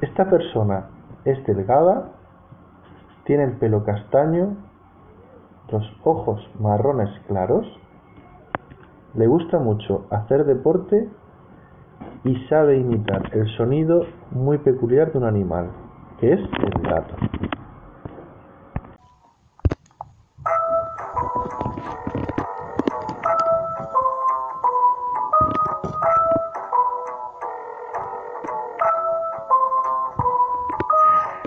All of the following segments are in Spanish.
Esta persona es delgada, tiene el pelo castaño, los ojos marrones claros, le gusta mucho hacer deporte y sabe imitar el sonido muy peculiar de un animal, que es el gato.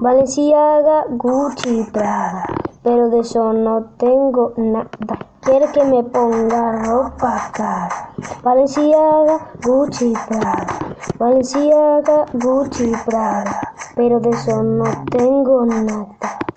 Valenciaga, Gucci, Prada, pero de eso no tengo nada. Quiere que me ponga ropa cara. Valenciaga, Gucci, Prada. Valenciaga, Gucci, Prada, pero de eso no tengo nada.